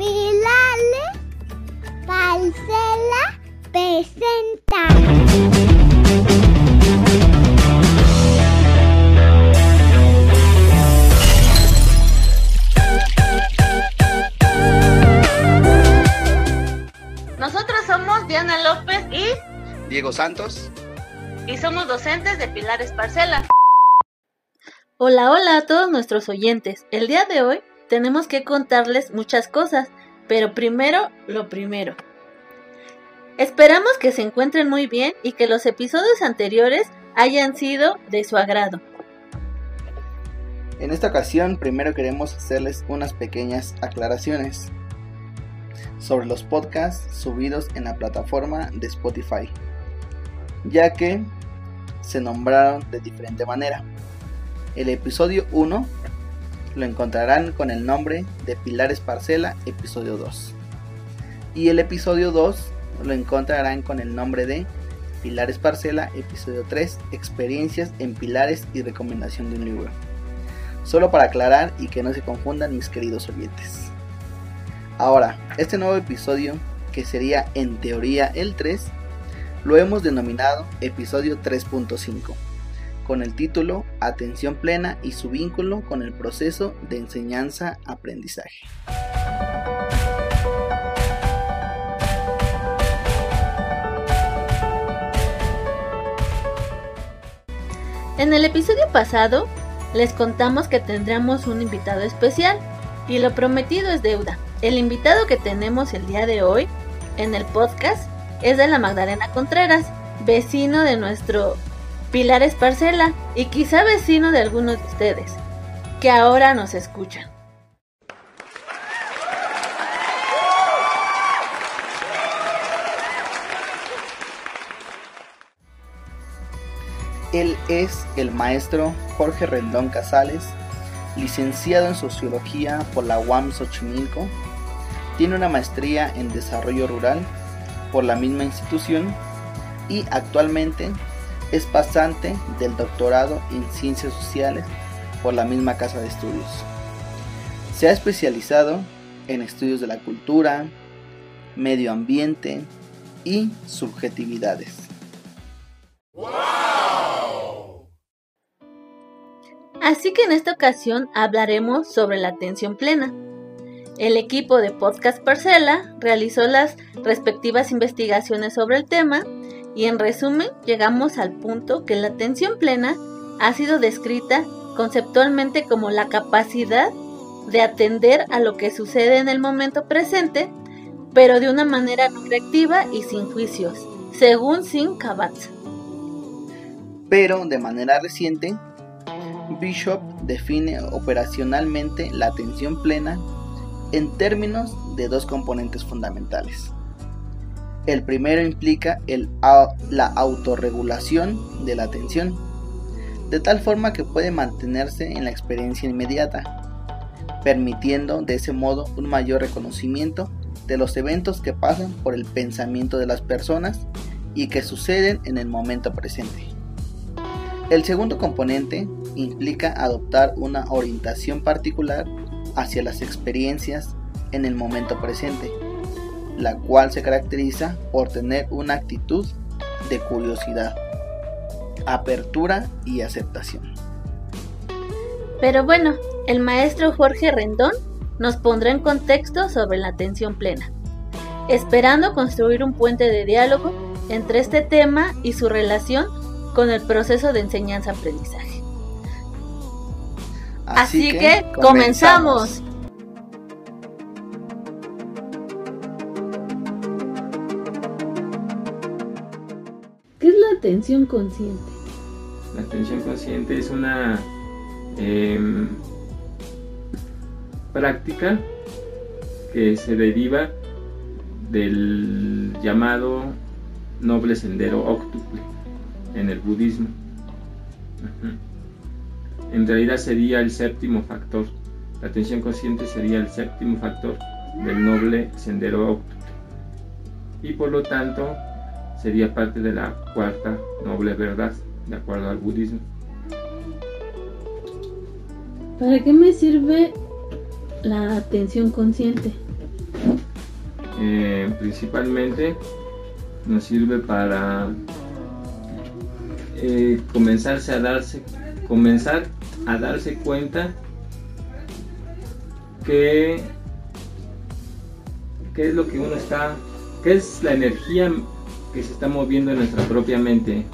Pilale Parcela presenta. Nosotros somos Diana López y, Diego Santos. y somos docentes de Pilares Parcela. Hola, hola a todos nuestros oyentes. El día de hoy tenemos que contarles muchas cosas, pero primero lo primero. Esperamos que se encuentren muy bien y que los episodios anteriores hayan sido de su agrado. En esta ocasión primero queremos hacerles unas pequeñas aclaraciones sobre los podcasts subidos en la plataforma de Spotify, ya que se nombraron de diferente manera. El episodio 1 lo encontrarán con el nombre de Pilares Parcela, episodio 2. Y el episodio 2 lo encontrarán con el nombre de Pilares Parcela, episodio 3, Experiencias en Pilares y recomendación de un libro. Solo para aclarar y que no se confundan mis queridos oyentes. Ahora, este nuevo episodio, que sería en teoría el 3, lo hemos denominado episodio 3.5 con el título Atención plena y su vínculo con el proceso de enseñanza-aprendizaje. En el episodio pasado les contamos que tendremos un invitado especial y lo prometido es deuda. El invitado que tenemos el día de hoy en el podcast es de la Magdalena Contreras, vecino de nuestro Pilares Parcela y quizá vecino de algunos de ustedes, que ahora nos escuchan. Él es el maestro Jorge Rendón Casales, licenciado en Sociología por la UAM Xochimilco, tiene una maestría en Desarrollo Rural por la misma institución y actualmente es pasante del doctorado en Ciencias Sociales por la misma casa de estudios. Se ha especializado en estudios de la cultura, medio ambiente y subjetividades. Así que en esta ocasión hablaremos sobre la atención plena. El equipo de Podcast Parcela realizó las respectivas investigaciones sobre el tema y en resumen llegamos al punto que la atención plena ha sido descrita conceptualmente como la capacidad de atender a lo que sucede en el momento presente, pero de una manera no reactiva y sin juicios, según Sin Kabat. Pero de manera reciente, Bishop define operacionalmente la atención plena en términos de dos componentes fundamentales. El primero implica el, la autorregulación de la atención, de tal forma que puede mantenerse en la experiencia inmediata, permitiendo de ese modo un mayor reconocimiento de los eventos que pasan por el pensamiento de las personas y que suceden en el momento presente. El segundo componente implica adoptar una orientación particular hacia las experiencias en el momento presente, la cual se caracteriza por tener una actitud de curiosidad, apertura y aceptación. Pero bueno, el maestro Jorge Rendón nos pondrá en contexto sobre la atención plena, esperando construir un puente de diálogo entre este tema y su relación con el proceso de enseñanza-aprendizaje. Así, que, comenzamos. ¿Qué atención consciente? La atención consciente es una em, práctica que se deriva del llamado noble sendero óctuple en el budismo. En realidad sería el séptimo factor. La atención consciente sería el séptimo factor del noble sendero óctuple. Y por lo tanto sería parte de la cuarta noble verdad, de acuerdo al budismo. ¿Para qué me sirve la atención consciente? eh, principalmente nos sirve para eh, comenzarse a darse comenzar a darse cuenta que qué es lo que uno está qué es la energía que se está moviendo en nuestra propia mente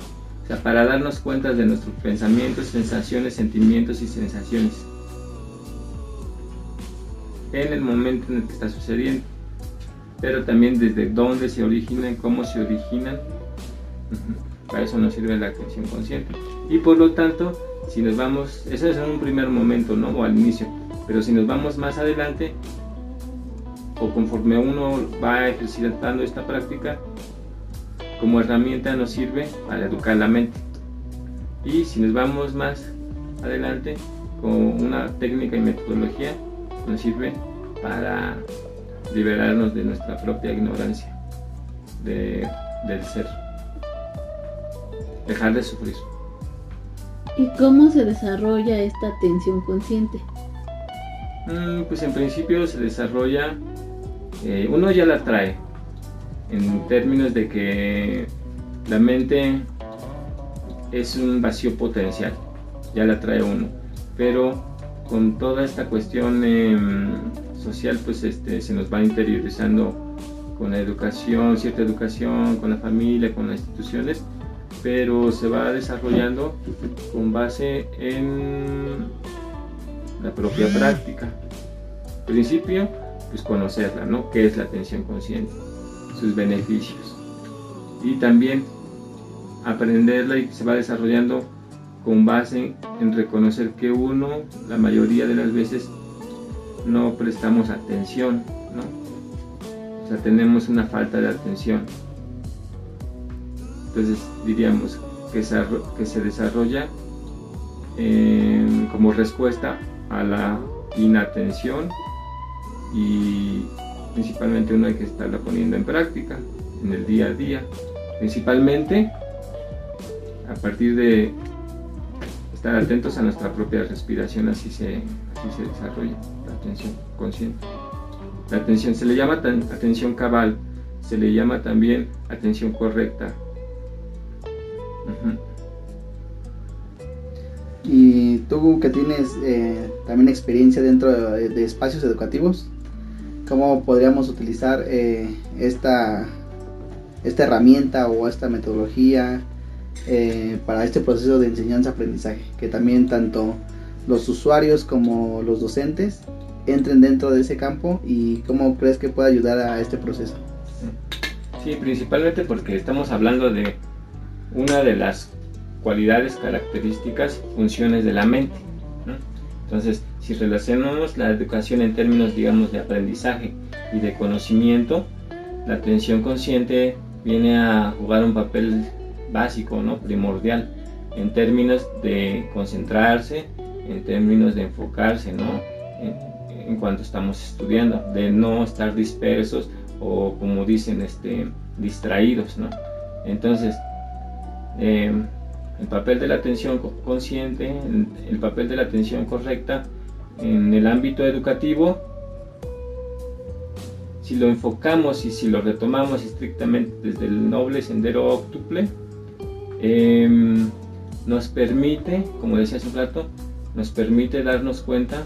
o sea, para darnos cuenta de nuestros pensamientos, sensaciones, sentimientos y sensaciones en el momento en el que está sucediendo pero también desde dónde se originan, cómo se originan. Para eso nos sirve la atención consciente. Y por lo tanto, si nos vamos, eso es en un primer momento, ¿no? O al inicio, pero si nos vamos más adelante, o conforme uno va ejercitando esta práctica, como herramienta nos sirve para educar la mente. Y si nos vamos más adelante, con una técnica y metodología, nos sirve para liberarnos de nuestra propia ignorancia de, del ser, dejar de sufrir. ¿Y cómo se desarrolla esta atención consciente? Mm, pues en principio se desarrolla, eh, uno ya la trae, en términos de que la mente es un vacío potencial, ya la trae uno, pero con toda esta cuestión social pues este, se nos va interiorizando con la educación, cierta educación, con la familia, con las instituciones, pero se va desarrollando con base en la propia práctica. Al principio, pues conocerla, ¿no? ¿Qué es la atención consciente? Sus beneficios. Y también aprenderla y se va desarrollando con base en reconocer que uno, la mayoría de las veces, no prestamos atención. O sea, tenemos una falta de atención. Entonces diríamos que se, que se desarrolla como respuesta a la inatención y principalmente uno hay que estarla poniendo en práctica en el día a día. Principalmente a partir de estar atentos a nuestra propia respiración, así se, así se desarrolla atención consciente. La atención se le llama atención cabal, se le llama también atención correcta. Y tú que tienes eh, también experiencia dentro de, espacios educativos, ¿cómo podríamos utilizar eh, esta, esta herramienta o esta metodología eh, para este proceso de enseñanza-aprendizaje? Que también tanto los usuarios como los docentes entren dentro de ese campo y cómo crees que puede ayudar a este proceso. Sí, principalmente porque estamos hablando de una de las cualidades, características, funciones de la mente. Entonces, si relacionamos la educación en términos, digamos, de aprendizaje y de conocimiento, la atención consciente viene a jugar un papel básico, ¿no? primordial, en términos de concentrarse, en términos de enfocarse, ¿no? en cuanto estamos estudiando, de no estar dispersos o como dicen, este, distraídos, ¿no? Entonces, eh, el papel de la atención consciente, el papel de la atención correcta en el ámbito educativo, si lo enfocamos y si lo retomamos estrictamente desde el noble sendero octuple, em, nos permite, como decía hace un rato, nos permite darnos cuenta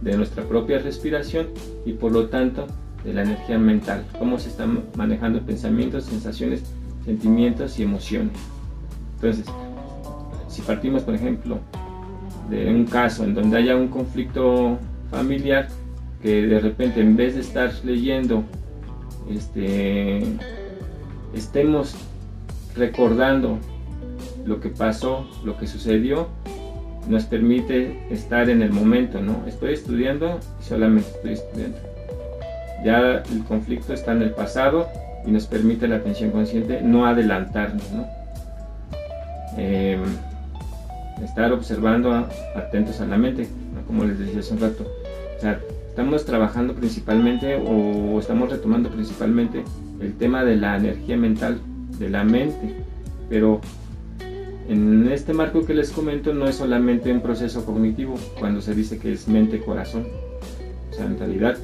de nuestra propia respiración y por lo tanto de la energía mental, cómo se están manejando pensamientos, sensaciones, sentimientos y emociones. Entonces, si partimos por ejemplo de un caso en donde haya un conflicto familiar, que de repente en vez de estar leyendo, este, estemos recordando lo que pasó, lo que sucedió, nos permite estar en el momento, ¿no? Estoy estudiando y solamente estoy estudiando. Ya el conflicto está en el pasado y nos permite la atención consciente no adelantarnos, ¿no? Em, estar observando, atentos a la mente, como les decía hace un rato. O sea, estamos trabajando principalmente o estamos retomando principalmente el tema de la energía mental, de la mente, pero en este marco que les comento no es solamente un proceso cognitivo cuando se dice que es mente-corazón. O sea, en realidad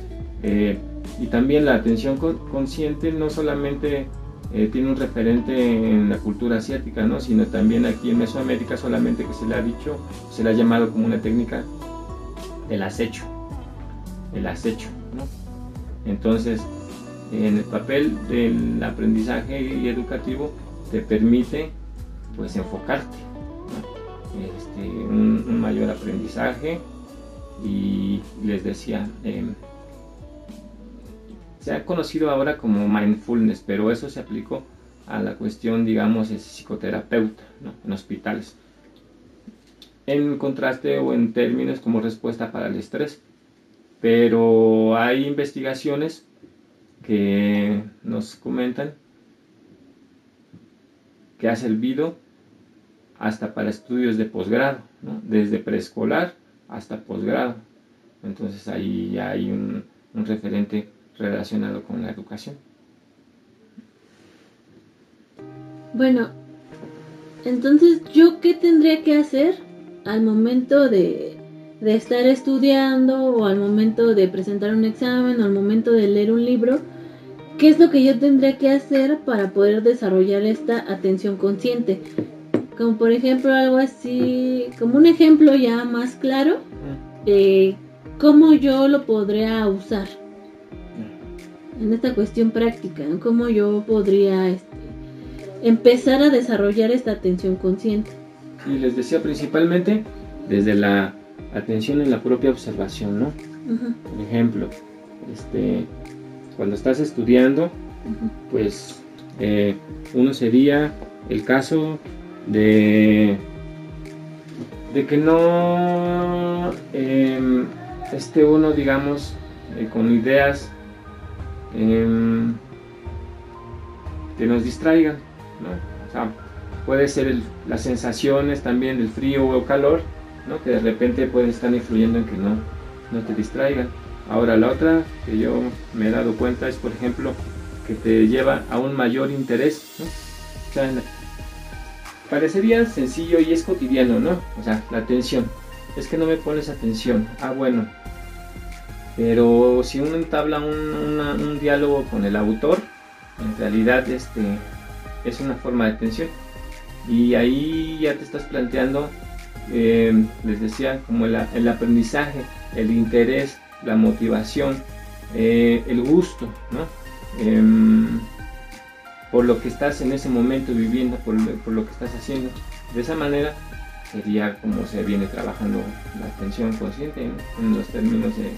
eh, Y también la atención consciente no solamente eh, tiene un referente en la cultura asiática, ¿no? sino también aquí en Mesoamérica solamente que se le ha dicho, se le ha llamado como una técnica del acecho, el acecho. Entonces, en el papel del aprendizaje y educativo te permite pues enfocarte, este, un, mayor aprendizaje y les decía, em, se ha conocido ahora como mindfulness, pero eso se aplicó a la cuestión, digamos, de psicoterapeuta en hospitales. En contraste o en términos como respuesta para el estrés. Pero hay investigaciones que nos comentan que ha servido hasta para estudios de posgrado, desde preescolar hasta posgrado. Entonces ahí hay un referente relacionado con la educación. Bueno, entonces yo qué tendría que hacer al momento de, de, estar estudiando o al momento de presentar un examen o al momento de leer un libro, qué es lo que yo tendría que hacer para poder desarrollar esta atención consciente. Como por ejemplo algo así, como un ejemplo ya más claro de cómo yo lo podría usar en esta cuestión práctica, cómo yo podría este, empezar a desarrollar esta atención consciente. Y les decía principalmente desde la atención en la propia observación, ¿no? Por ejemplo, este, cuando estás estudiando, pues eh, uno sería el caso de, de que no em, esté uno, digamos, eh, con ideas Em, que nos distraigan. puede ser las sensaciones también del frío o calor, que de repente pueden estar influyendo en que no, no te distraigan. Ahora la otra que yo me he dado cuenta es, por ejemplo, que te lleva a un mayor interés. parecería sencillo y es cotidiano, ¿no? O sea, la atención. Es que no me pones atención. Ah, bueno, pero si uno entabla un, diálogo con el autor, en realidad este, es una forma de atención. Y ahí ya te estás planteando, em, les decía, como el, aprendizaje, el interés, la motivación, eh, el gusto, ¿no? Em, por lo que estás en ese momento viviendo, por, lo que estás haciendo. De esa manera sería como se viene trabajando la atención consciente en los términos de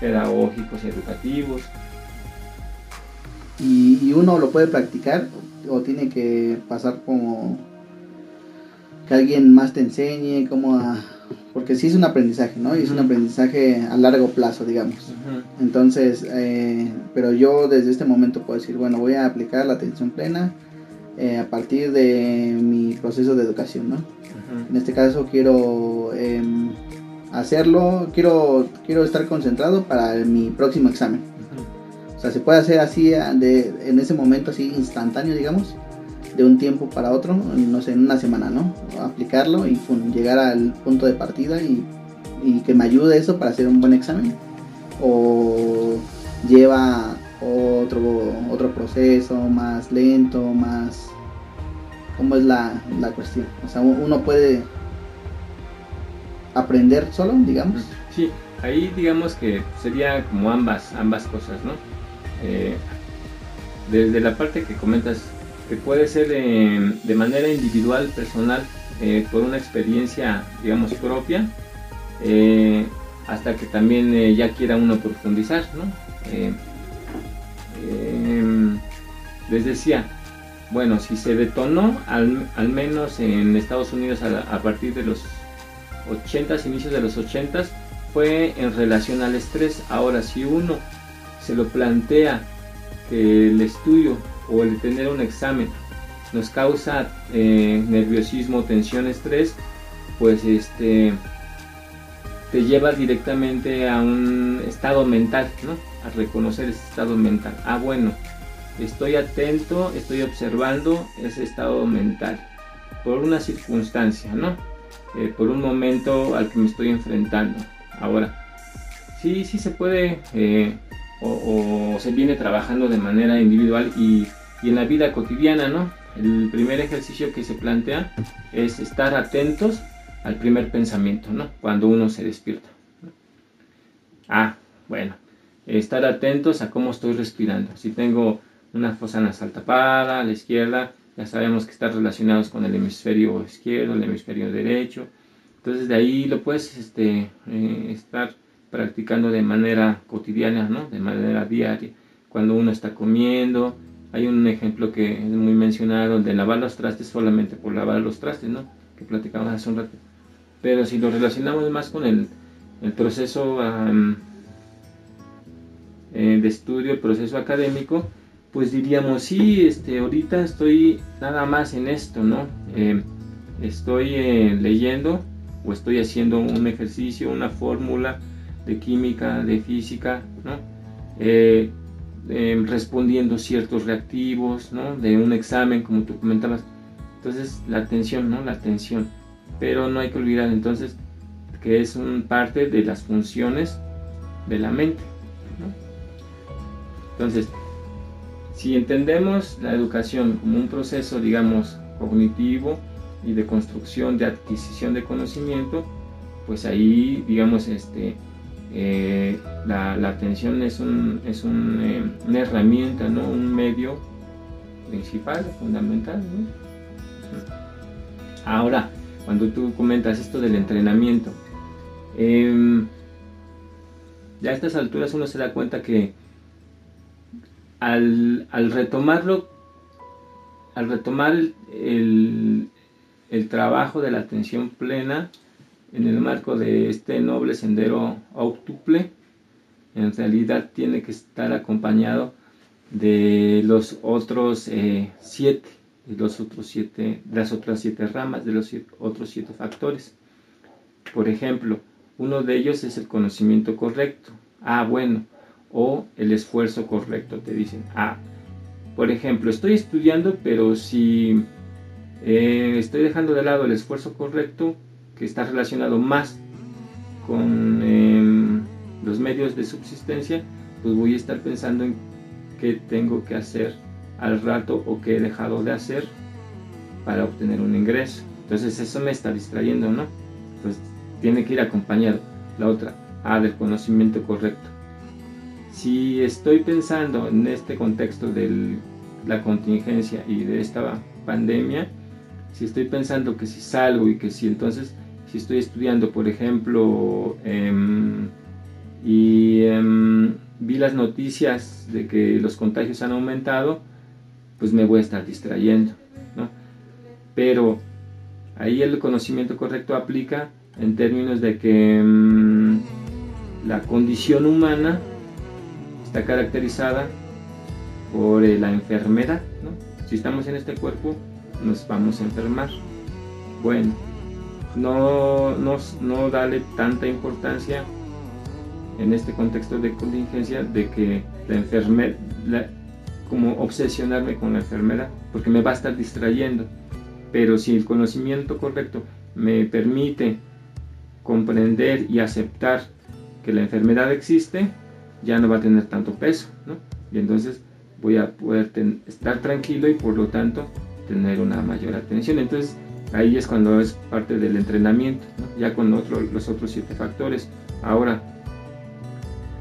pedagógicos y educativos. Y, uno lo puede practicar o tiene que pasar como que alguien más te enseñe cómo a... Porque sí es un aprendizaje, ¿no? Y es un aprendizaje a largo plazo, digamos. Entonces, eh, pero yo desde este momento puedo decir, bueno, voy a aplicar la atención plena eh, a partir de mi proceso de educación, ¿no? En este caso quiero em, hacerlo, quiero, quiero estar concentrado para mi próximo examen. O sea, se puede hacer así de, en ese momento, así instantáneo, digamos, de un tiempo para otro, no sé, en una semana, ¿no? Aplicarlo y llegar al punto de partida y, y, que me ayude eso para hacer un buen examen. O lleva otro, otro proceso más lento, más... ¿Cómo es la, la cuestión? O sea, uno puede aprender solo, digamos. Sí, ahí digamos que sería como ambas, ambas cosas, ¿no? Eh, desde la parte que comentas, que puede ser de, manera individual, personal, eh, por una experiencia, digamos, propia, eh, hasta que también ya quiera uno profundizar, ¿no? Em, les decía, bueno, si se detonó al, menos en Estados Unidos a partir de los 80s, inicios de los 80s, fue en relación al estrés. Ahora, si uno se lo plantea que el estudio o el tener un examen nos causa eh, nerviosismo, tensión, estrés, pues este te lleva directamente a un estado mental, ¿no? A reconocer ese estado mental. Ah, bueno, estoy atento, estoy observando ese estado mental por una circunstancia, ¿no? Eh, por un momento al que me estoy enfrentando. Ahora, sí, sí se puede eh, o, se viene trabajando de manera individual y, y en la vida cotidiana, ¿no? El primer ejercicio que se plantea es estar atentos al primer pensamiento, ¿no? Cuando uno se despierta. Ah, bueno, estar atentos a cómo estoy respirando. Si tengo una fosa nasal tapada a la izquierda, ya sabemos que está relacionados con el hemisferio izquierdo, el hemisferio derecho. Entonces de ahí lo puedes este, eh, estar practicando de manera cotidiana, ¿no? de manera diaria. Cuando uno está comiendo, hay un ejemplo que es muy mencionado de lavar los trastes solamente por lavar los trastes, ¿no? que platicamos hace un rato. Pero si lo relacionamos más con el, el proceso eh, de estudio, el proceso académico, pues diríamos, sí, este, ahorita estoy nada más en esto, ¿no? Eh, estoy eh, leyendo o estoy haciendo un ejercicio, una fórmula de química, de física, ¿no? respondiendo ciertos reactivos, ¿no? De un examen, como tú comentabas. Entonces, la atención, ¿no? La atención. Pero no hay que olvidar entonces que es un parte de las funciones de la mente. Entonces, si entendemos la educación como un proceso, digamos, cognitivo y de construcción, de adquisición de conocimiento, pues ahí, digamos, este, eh, la, atención es, un, es eh, una herramienta, ¿no? un medio principal, fundamental. Ahora, cuando tú comentas esto del entrenamiento, em, ya a estas alturas uno se da cuenta que al, retomarlo, al retomar el, trabajo de la atención plena en el marco de este noble sendero octuple, en realidad tiene que estar acompañado de los otros eh, siete, de los otros siete, las otras siete ramas, de los otros siete factores. Por ejemplo, uno de ellos es el conocimiento correcto. Ah, bueno, o el esfuerzo correcto, te dicen. Ah, por ejemplo, estoy estudiando, pero si eh, estoy dejando de lado el esfuerzo correcto, que está relacionado más con em, los medios de subsistencia, pues voy a estar pensando en qué tengo que hacer al rato o qué he dejado de hacer para obtener un ingreso. Entonces eso me está distrayendo, ¿no? Pues tiene que ir acompañado. La otra, ah, del conocimiento correcto si estoy pensando en este contexto de la contingencia y de esta pandemia, si estoy pensando que si salgo y que si entonces, si estoy estudiando, por ejemplo, em, y em, vi las noticias de que los contagios han aumentado, pues me voy a estar distrayendo. ¿no? Pero ahí el conocimiento correcto aplica en términos de que em, la condición humana caracterizada por eh, la enfermedad. Si estamos en este cuerpo, nos vamos a enfermar. Bueno, no, no dale tanta importancia en este contexto de contingencia de que la enfermedad, como obsesionarme con la enfermedad, porque me va a estar distrayendo. Pero si el conocimiento correcto me permite comprender y aceptar que la enfermedad existe, ya no va a tener tanto peso, ¿no? Y entonces voy a poder estar tranquilo y por lo tanto tener una mayor atención. Entonces ahí es cuando es parte del entrenamiento, ya con los otros siete factores. Ahora,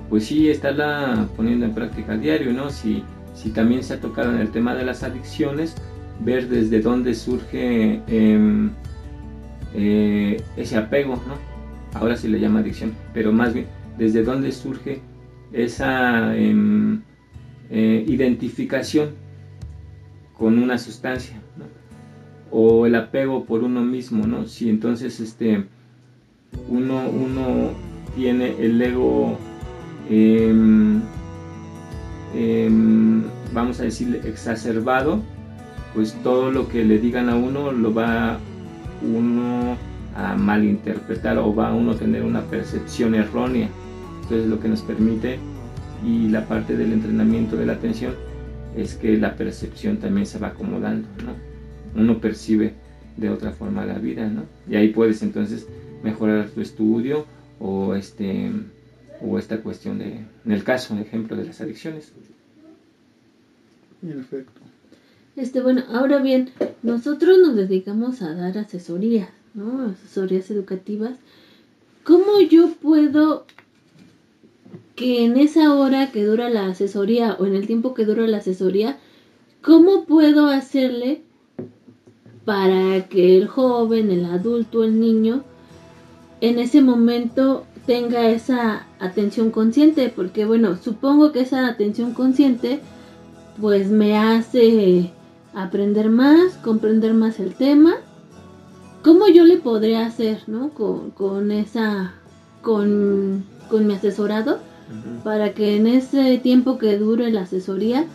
pues sí, estarla poniendo en práctica a diario, ¿no? Si, si también se ha tocado en el tema de las adicciones, ver desde dónde surge em, eh, ese apego, ¿no? Ahora sí le llama adicción, pero más bien desde dónde surge esa em, eh, identificación con una sustancia o el apego por uno mismo, ¿no? Si entonces este uno, uno tiene el ego em, em, vamos a decir exacerbado, pues todo lo que le digan a uno lo va uno a malinterpretar o va uno a tener una percepción errónea entonces lo que nos permite y la parte del entrenamiento de la atención es que la percepción también se va acomodando, ¿no? Uno percibe de otra forma la vida, ¿no? Y ahí puedes entonces mejorar tu estudio o este o esta cuestión de, en el caso, un ejemplo de las adicciones. Perfecto. Este, bueno, ahora bien, nosotros nos dedicamos a dar asesorías, ¿no? Asesorías educativas. ¿Cómo yo puedo que en esa hora que dura la asesoría o en el tiempo que dura la asesoría, ¿cómo puedo hacerle para que el joven, el adulto, el niño, en ese momento tenga esa atención consciente? Porque bueno, supongo que esa atención consciente pues me hace aprender más, comprender más el tema. ¿Cómo yo le podría hacer, ¿no? Con, con esa, con, con mi asesorado, para que en ese tiempo que dure la asesoría,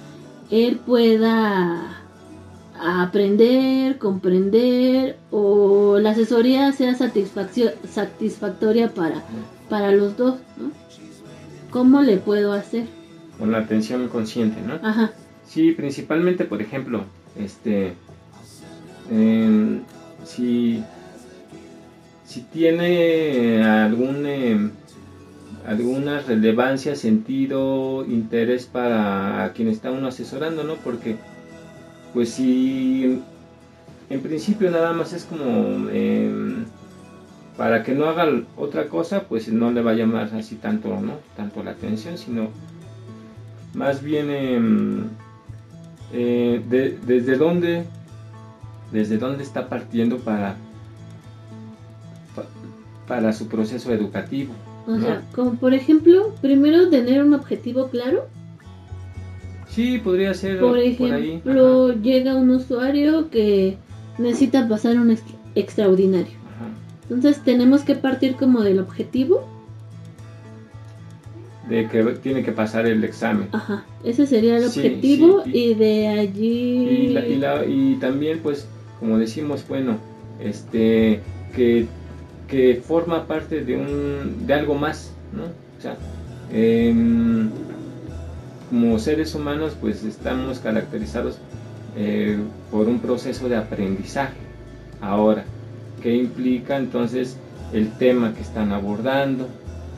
él pueda aprender, comprender o la asesoría sea satisfactoria para, para los dos, ¿no? ¿Cómo le puedo hacer? Con la atención consciente, ¿no? Ajá. Sí, principalmente, por ejemplo, este, em, si, si tiene algún, em, alguna relevancia, sentido, interés para quien está uno asesorando, ¿no? Porque, pues si en principio nada más es como em, para que no haga otra cosa, pues no le va a llamar así tanto, ¿no? Tanto la atención, sino más bien eh, desde dónde desde dónde está partiendo para para su proceso educativo o sea como por ejemplo primero tener un objetivo claro. Sí podría ser por ejemplo llega un usuario que necesita pasar un extraordinario. Entonces tenemos que partir como del objetivo. De que tiene que pasar el examen. Ajá, ese sería el objetivo y, de allí... Y, también pues, como decimos, bueno, este, que, que forma parte de, un, de algo más, ¿no? O sea, em, como seres humanos pues estamos caracterizados eh, por un proceso de aprendizaje. Ahora, ¿qué implica entonces el tema que están abordando?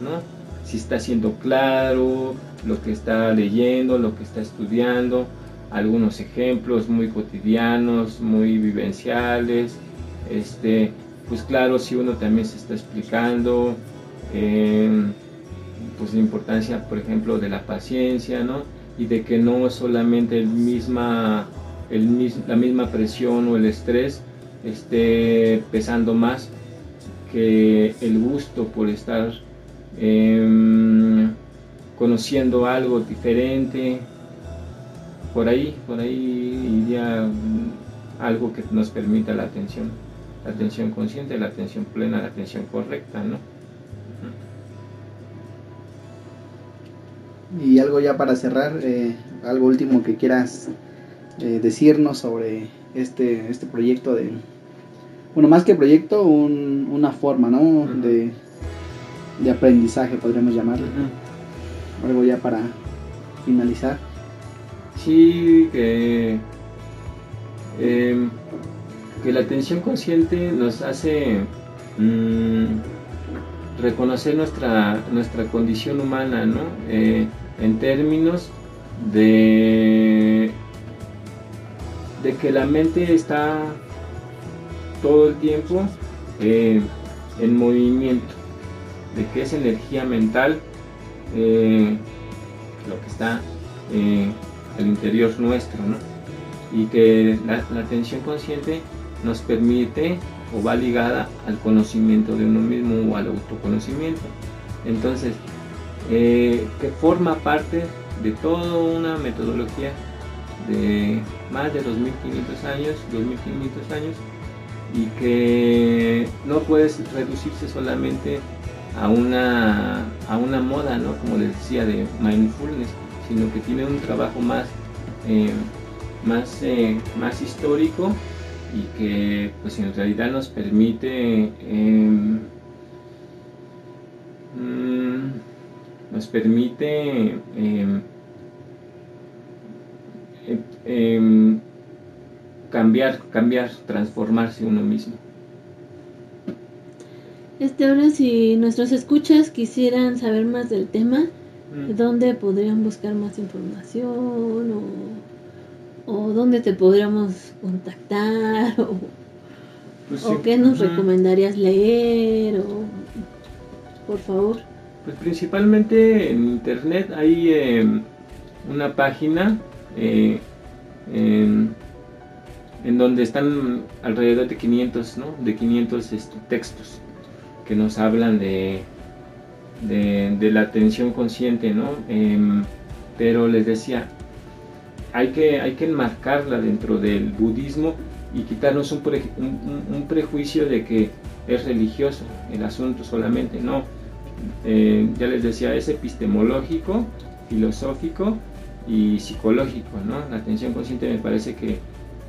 ¿no? si está siendo claro lo que está leyendo, lo que está estudiando, algunos ejemplos muy cotidianos, muy vivenciales, este, pues claro, si uno también se está explicando, em, pues la importancia, por ejemplo, de la paciencia, ¿no? Y de que no solamente el misma, el, la misma presión o el estrés esté pesando más que el gusto por estar Em, conociendo algo diferente. Por ahí, por ahí iría algo que nos permita la atención, la atención consciente, la atención plena, la atención correcta, ¿no? Y algo ya para cerrar, eh, algo último que quieras eh, decirnos sobre este, este proyecto de, bueno, más que proyecto, una forma, ¿no? De de aprendizaje, podríamos llamarlo. Algo ya para finalizar. Sí, que, em, que la atención consciente nos hace mm, reconocer nuestra, nuestra condición humana, ¿no? Eh, en términos de, de que la mente está todo el tiempo eh, en movimiento de que es energía mental eh, lo que está el interior nuestro, ¿no? Y que la, atención consciente nos permite o va ligada al conocimiento de uno mismo o al autoconocimiento. Entonces, eh, que forma parte de toda una metodología de más de 2500 años, 2500 años, y que no puede reducirse solamente a una, a una moda, ¿no? Como les decía, de mindfulness, sino que tiene un trabajo más, eh, más, eh, más histórico y que pues en realidad nos permite em, mm, nos permite em, em, cambiar, cambiar, transformarse uno mismo. Este, ahora si nuestros escuchas quisieran saber más del tema, Mm. ¿dónde podrían buscar más información o, o dónde te podríamos contactar o, Pues o sí. qué nos recomendarías leer o por favor? Pues principalmente en internet hay eh, una página eh, en, en donde están alrededor de 500, ¿no? De 500 este, textos que nos hablan de, de, de la atención consciente, ¿no? Em, pero les decía, hay que, hay que enmarcarla dentro del budismo y quitarnos un, pre- un- prejuicio de que es religioso el asunto solamente, no. Eh, ya les decía, es epistemológico, filosófico y psicológico, ¿no? La atención consciente me parece que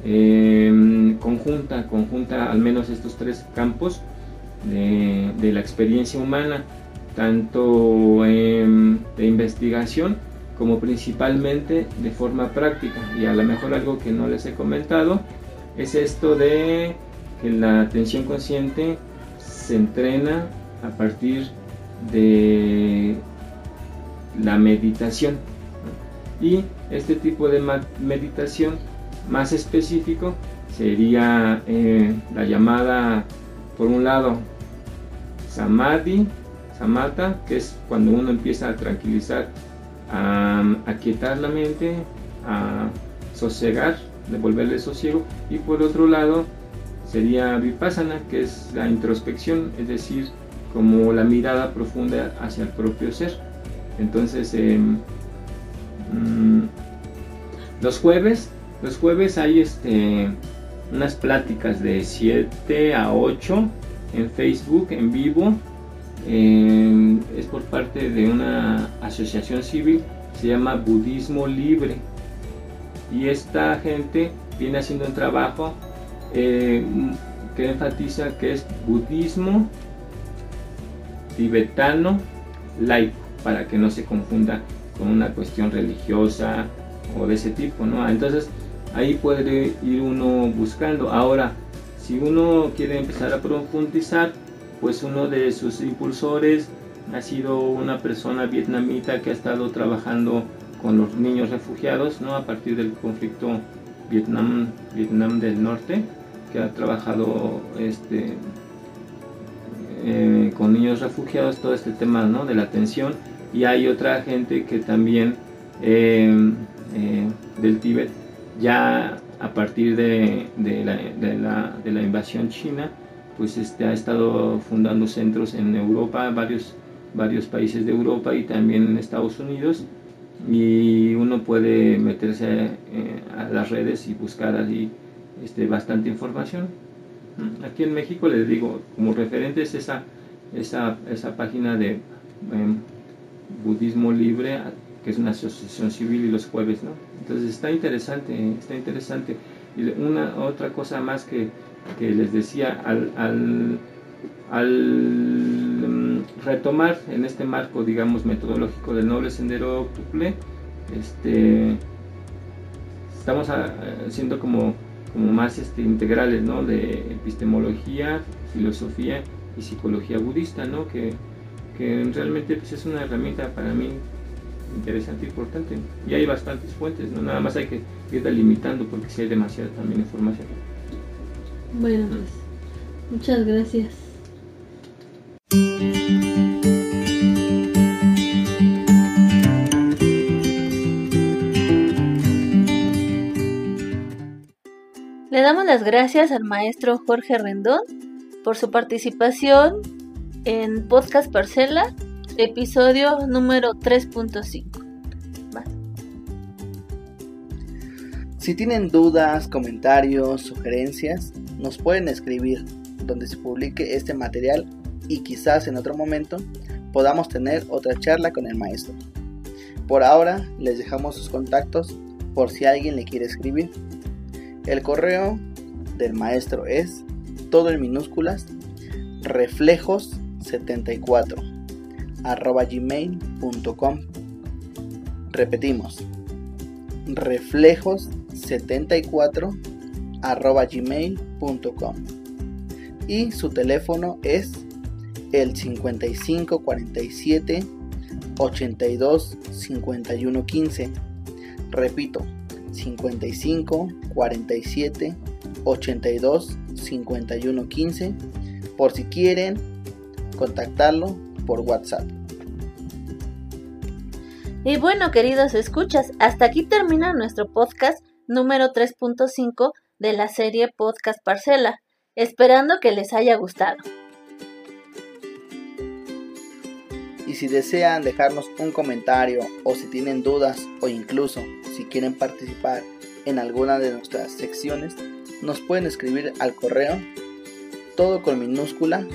eh, conjunta, conjunta al menos estos tres campos de, de la experiencia humana, tanto em, de investigación como principalmente de forma práctica. Y a lo mejor algo que no les he comentado es esto de que la atención consciente se entrena a partir de la meditación. Y este tipo de meditación más específico sería eh, la llamada, por un lado, samadhi, samatha, que es cuando uno empieza a tranquilizar, a, a quietar la mente, a sosegar, devolverle sosiego, y por otro lado sería vipassana, que es la introspección, es decir, como la mirada profunda hacia el propio ser. Entonces, em, mm, los jueves, los jueves hay este, unas pláticas de 7 a 8 en Facebook, en vivo. Em, es por parte de una asociación civil, se llama Budismo Libre. Y esta gente viene haciendo un trabajo eh, que enfatiza que es budismo tibetano laico, para que no se confunda con una cuestión religiosa o de ese tipo, ¿no? Entonces ahí puede ir uno buscando. Ahora, si uno quiere empezar a profundizar, pues uno de sus impulsores ha sido una persona vietnamita que ha estado trabajando con los niños refugiados, ¿no? A partir del conflicto Vietnam, Vietnam del Norte, que ha trabajado este, eh, con niños refugiados todo este tema ¿no? de la atención y hay otra gente que también eh, eh, del Tíbet ya a partir de, de la- de la invasión china pues este, ha estado fundando centros en Europa, varios, varios países de Europa y también en Estados Unidos y uno puede meterse eh, a las redes y buscar allí este, bastante información. Aquí en México les digo, como referente es esa, esa, esa página de em, Budismo Libre, que es una asociación civil y los jueves, ¿no? Entonces está interesante, está interesante. Y una otra cosa más que, que les decía, al, al, mm, retomar en este marco, digamos, metodológico del noble sendero octuple, este, estamos ah, siendo como, como más este, integrales, ¿no? De epistemología, filosofía y psicología budista, ¿no? Que, que realmente pues, es una herramienta para mí interesante e importante. Y hay bastantes fuentes, ¿no? Nada más hay que ir delimitando porque si hay demasiada también información. Bueno, pues muchas gracias. Le damos las gracias al maestro Jorge Rendón por su participación en Podcast Parcela, episodio número 3.5. Va. Si tienen dudas, comentarios, sugerencias, nos pueden escribir donde se publique este material y quizás en otro momento podamos tener otra charla con el maestro. Por ahora les dejamos sus contactos por si alguien le quiere escribir. El correo del maestro es todo en minúsculas reflejos74 arroba gmail.com repetimos reflejos74 arroba gmail.com y su teléfono es el 55 47 82 51 15. Repito, 55 47 82 51 15 por si quieren contactarlo por WhatsApp. Y bueno, queridos escuchas, hasta aquí termina nuestro podcast número 3.5 de la serie Podcast Parcela, esperando que les haya gustado. Y si desean dejarnos un comentario o si tienen dudas o incluso si quieren participar en alguna de nuestras secciones, nos pueden escribir al correo todo con minúscula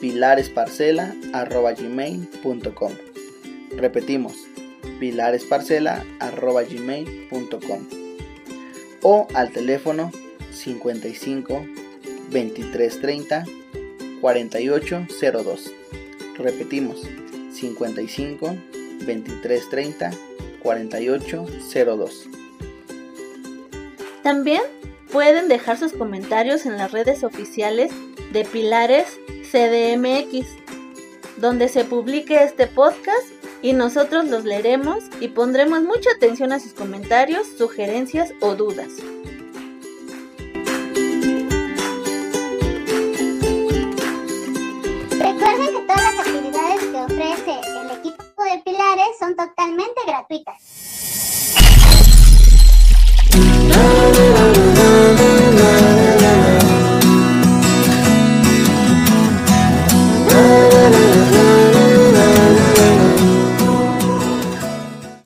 pilaresparcela.gmail.com Repetimos, pilaresparcela.gmail.com o al teléfono 55 23 30 48 02. Repetimos, 55 23 30 48 02. También pueden dejar sus comentarios en las redes oficiales de Pilares CDMX, donde se publique este podcast y nosotros los leeremos y pondremos mucha atención a sus comentarios, sugerencias o dudas. Recuerden que todas las actividades que ofrece el equipo de Pilares son totalmente gratuitas.